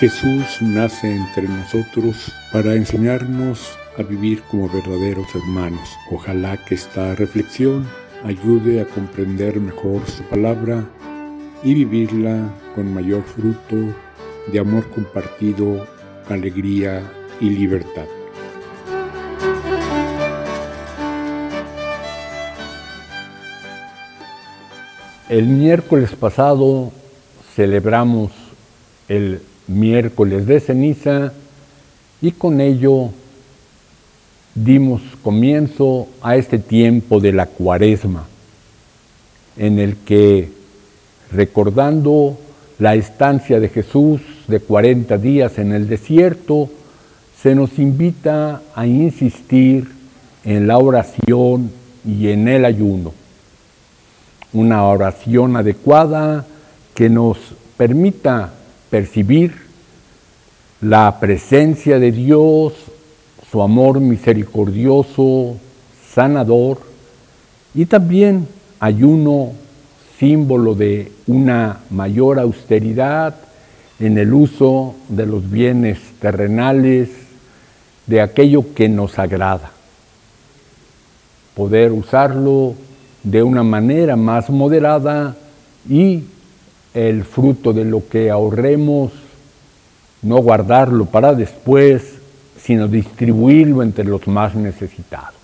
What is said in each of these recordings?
Jesús nace entre nosotros para enseñarnos a vivir como verdaderos hermanos. Ojalá que esta reflexión ayude a comprender mejor su palabra y vivirla con mayor fruto de amor compartido, alegría y libertad. El miércoles pasado celebramos el miércoles de ceniza y con ello dimos comienzo a este tiempo de la cuaresma, en el que recordando la estancia de Jesús de 40 días en el desierto, se nos invita a insistir en la oración y en el ayuno. Una oración adecuada que nos permita percibir la presencia de Dios, su amor misericordioso, sanador, y también ayuno, símbolo de una mayor austeridad en el uso de los bienes terrenales, de aquello que nos agrada. Poder usarlo de una manera más moderada y el fruto de lo que ahorremos, no guardarlo para después, sino distribuirlo entre los más necesitados.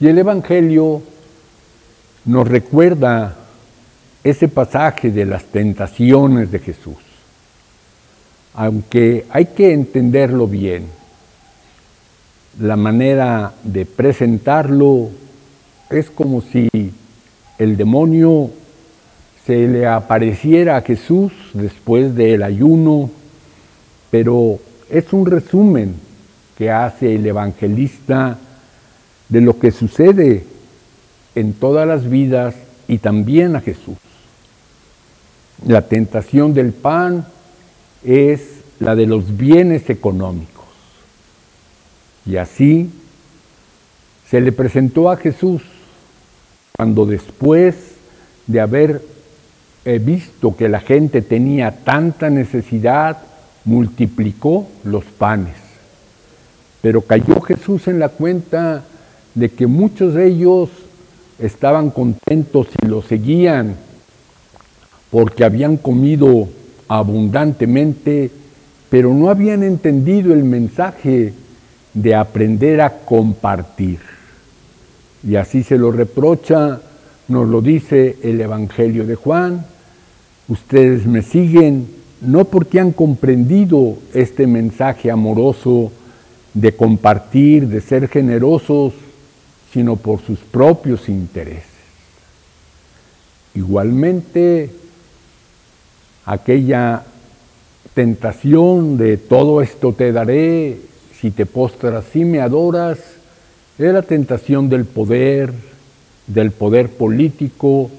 Y el Evangelio nos recuerda ese pasaje de las tentaciones de Jesús. Aunque hay que entenderlo bien, la manera de presentarlo es como si el demonio se le apareciera a Jesús después del ayuno, pero es un resumen que hace el evangelista de lo que sucede en todas las vidas y también a Jesús. La tentación del pan es la de los bienes económicos. Y así se le presentó a Jesús cuando después de haber he visto que la gente tenía tanta necesidad, multiplicó los panes. Pero cayó Jesús en la cuenta de que muchos de ellos estaban contentos y lo seguían porque habían comido abundantemente, pero no habían entendido el mensaje de aprender a compartir. Y así se lo reprocha, nos lo dice el Evangelio de Juan, Ustedes me siguen no porque han comprendido este mensaje amoroso de compartir, de ser generosos, sino por sus propios intereses. Igualmente, aquella tentación de todo esto te daré, si te postras y me adoras, es la tentación del poder, del poder político,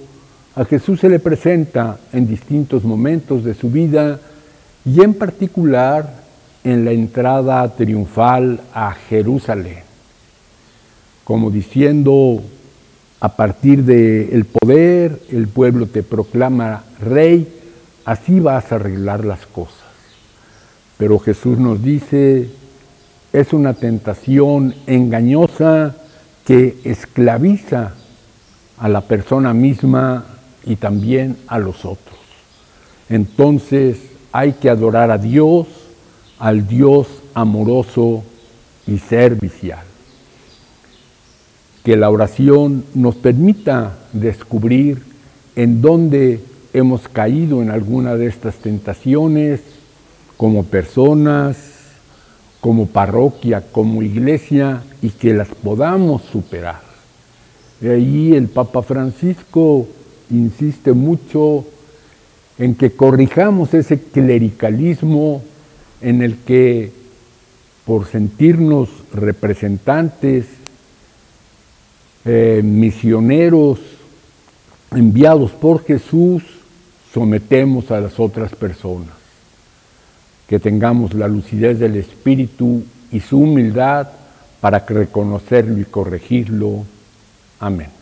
a Jesús se le presenta en distintos momentos de su vida y en particular en la entrada triunfal a Jerusalén, como diciendo, a partir del poder el pueblo te proclama rey, así vas a arreglar las cosas. Pero Jesús nos dice, es una tentación engañosa que esclaviza a la persona misma y también a los otros. Entonces hay que adorar a Dios, al Dios amoroso y servicial. Que la oración nos permita descubrir en dónde hemos caído en alguna de estas tentaciones como personas, como parroquia, como iglesia y que las podamos superar. De ahí el Papa Francisco insiste mucho en que corrijamos ese clericalismo en el que por sentirnos representantes, eh, misioneros enviados por Jesús, sometemos a las otras personas. Que tengamos la lucidez del Espíritu y su humildad para reconocerlo y corregirlo. Amén.